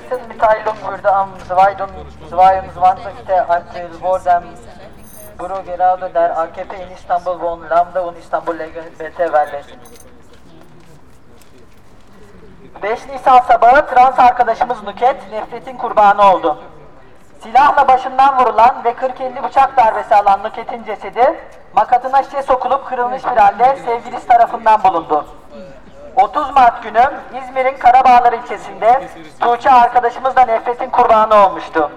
Sind Mitteilung würde am 22. April vor dem Büro gerade der AKP in İstanbul von Lambda und İstanbul LGBT verlesin. 5 Nisan sabahı trans arkadaşımız Nuket nefretin kurbanı oldu. Silahla başından vurulan ve 40-50 bıçak darbesi alan Nuket'in cesedi makatına şişe sokulup kırılmış bir halde sevgilisi tarafından bulundu. 30 Mart günü İzmir'in Karabağlar ilçesinde Tuğçe arkadaşımız da nefretin kurbanı olmuştu.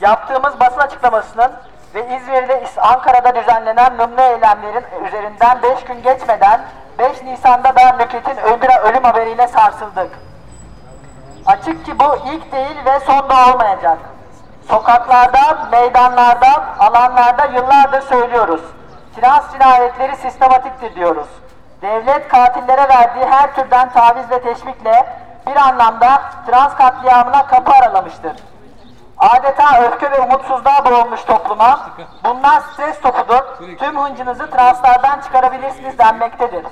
Yaptığımız basın açıklamasının ve İzmir'de Ankara'da düzenlenen mümle eylemlerin üzerinden 5 gün geçmeden 5 Nisan'da da Nüket'in ölüm, haberiyle sarsıldık. Açık ki bu ilk değil ve son da olmayacak. Sokaklarda, meydanlarda, alanlarda yıllardır söylüyoruz. Trans cinayetleri sistematiktir diyoruz. Devlet katillere verdiği her türden taviz ve teşvikle bir anlamda trans katliamına kapı aralamıştır. Adeta öfke ve umutsuzluğa boğulmuş topluma bunlar stres topudur, tüm hıncınızı translardan çıkarabilirsiniz denmektedir.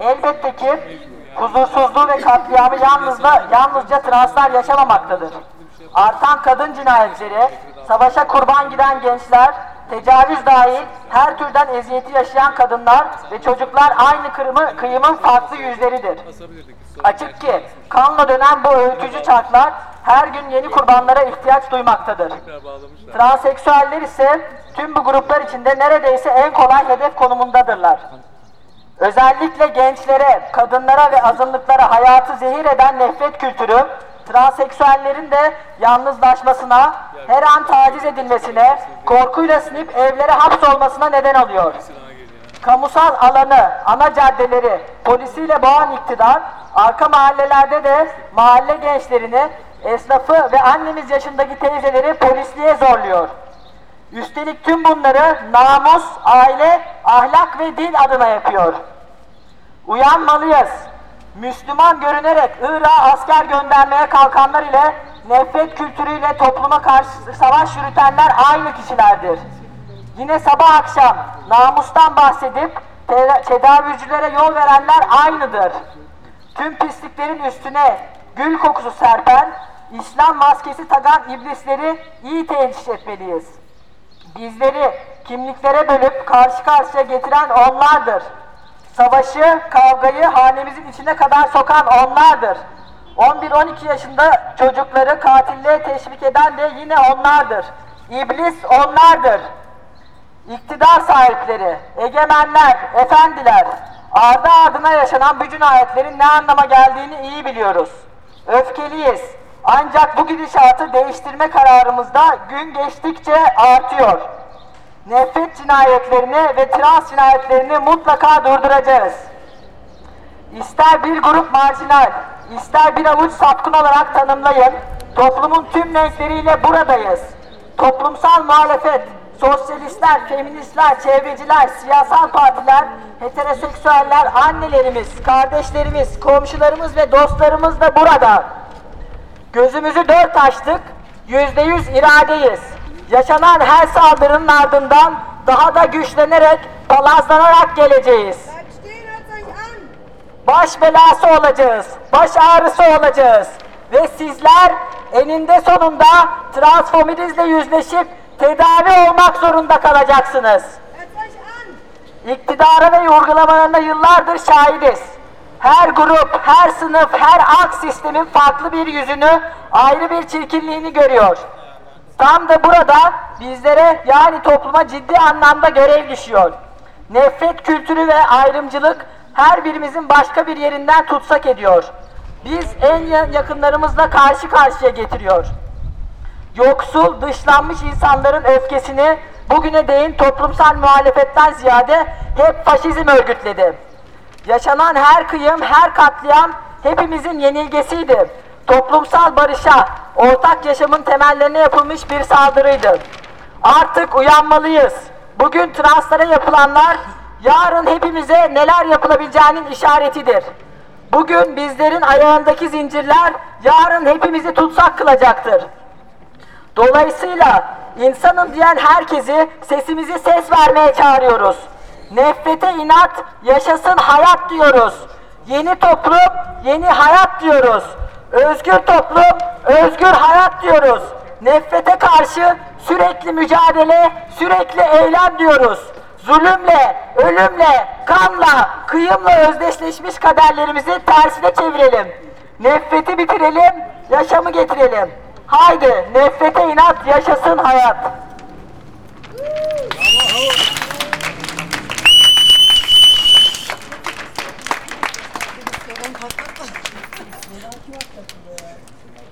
Elbette ki huzursuzluğu ve katliamı yalnızla, yalnızca translar yaşamamaktadır. Artan kadın cinayetleri, savaşa kurban giden gençler, tecavüz dahil her türden eziyeti yaşayan kadınlar ve çocuklar aynı kırımı, kıyımın farklı yüzleridir. Açık ki kanla dönen bu öğütücü çarklar her gün yeni kurbanlara ihtiyaç duymaktadır. Transseksüeller ise tüm bu gruplar içinde neredeyse en kolay hedef konumundadırlar. Özellikle gençlere, kadınlara ve azınlıklara hayatı zehir eden nefret kültürü, transseksüellerin de yalnızlaşmasına, her an taciz edilmesine, korkuyla sinip evlere hapsolmasına neden oluyor. Kamusal alanı, ana caddeleri polisiyle boğan iktidar, arka mahallelerde de mahalle gençlerini, esnafı ve annemiz yaşındaki teyzeleri polisliğe zorluyor. Üstelik tüm bunları namus, aile, ahlak ve din adına yapıyor. Uyanmalıyız. Müslüman görünerek Irak'a asker göndermeye kalkanlar ile nefret kültürüyle topluma karşı savaş yürütenler aynı kişilerdir. Yine sabah akşam namustan bahsedip tedavücülere yol verenler aynıdır. Tüm pisliklerin üstüne gül kokusu serpen, İslam maskesi takan iblisleri iyi teşhis etmeliyiz. Bizleri kimliklere bölüp karşı karşıya getiren onlardır. Savaşı, kavgayı hanemizin içine kadar sokan onlardır. 11-12 yaşında çocukları katilliğe teşvik eden de yine onlardır. İblis onlardır. İktidar sahipleri, egemenler, efendiler, ardı ardına yaşanan bu cinayetlerin ne anlama geldiğini iyi biliyoruz. Öfkeliyiz. Ancak bu gidişatı değiştirme kararımızda gün geçtikçe artıyor. Nefret cinayetlerini ve trans cinayetlerini mutlaka durduracağız. İster bir grup marjinal, ister bir avuç sapkın olarak tanımlayın, toplumun tüm renkleriyle buradayız. Toplumsal muhalefet, sosyalistler, feministler, çevreciler, siyasal partiler, heteroseksüeller, annelerimiz, kardeşlerimiz, komşularımız ve dostlarımız da burada. Gözümüzü dört açtık, yüzde yüz iradeyiz. Yaşanan her saldırının ardından daha da güçlenerek, palazlanarak geleceğiz. Baş belası olacağız, baş ağrısı olacağız. Ve sizler eninde sonunda transformizmle yüzleşip tedavi olmak zorunda kalacaksınız. İktidara ve uygulamalarına yıllardır şahidiz. Her grup, her sınıf, her ak sistemin farklı bir yüzünü, ayrı bir çirkinliğini görüyor. Tam da burada bizlere yani topluma ciddi anlamda görev düşüyor. Nefret kültürü ve ayrımcılık her birimizin başka bir yerinden tutsak ediyor. Biz en yakınlarımızla karşı karşıya getiriyor. Yoksul, dışlanmış insanların öfkesini bugüne değin toplumsal muhalefetten ziyade hep faşizm örgütledi. Yaşanan her kıyım, her katliam hepimizin yenilgesiydi. Toplumsal barışa, ortak yaşamın temellerine yapılmış bir saldırıydı. Artık uyanmalıyız. Bugün translara yapılanlar yarın hepimize neler yapılabileceğinin işaretidir. Bugün bizlerin ayağındaki zincirler yarın hepimizi tutsak kılacaktır. Dolayısıyla insanın diyen herkesi sesimizi ses vermeye çağırıyoruz. Nefrete inat, yaşasın hayat diyoruz. Yeni toplum, yeni hayat diyoruz. Özgür toplum, özgür hayat diyoruz. Nefrete karşı sürekli mücadele, sürekli eylem diyoruz. Zulümle, ölümle, kanla, kıyımla özdeşleşmiş kaderlerimizi tersine çevirelim. Nefreti bitirelim, yaşamı getirelim. Haydi nefrete inat yaşasın hayat.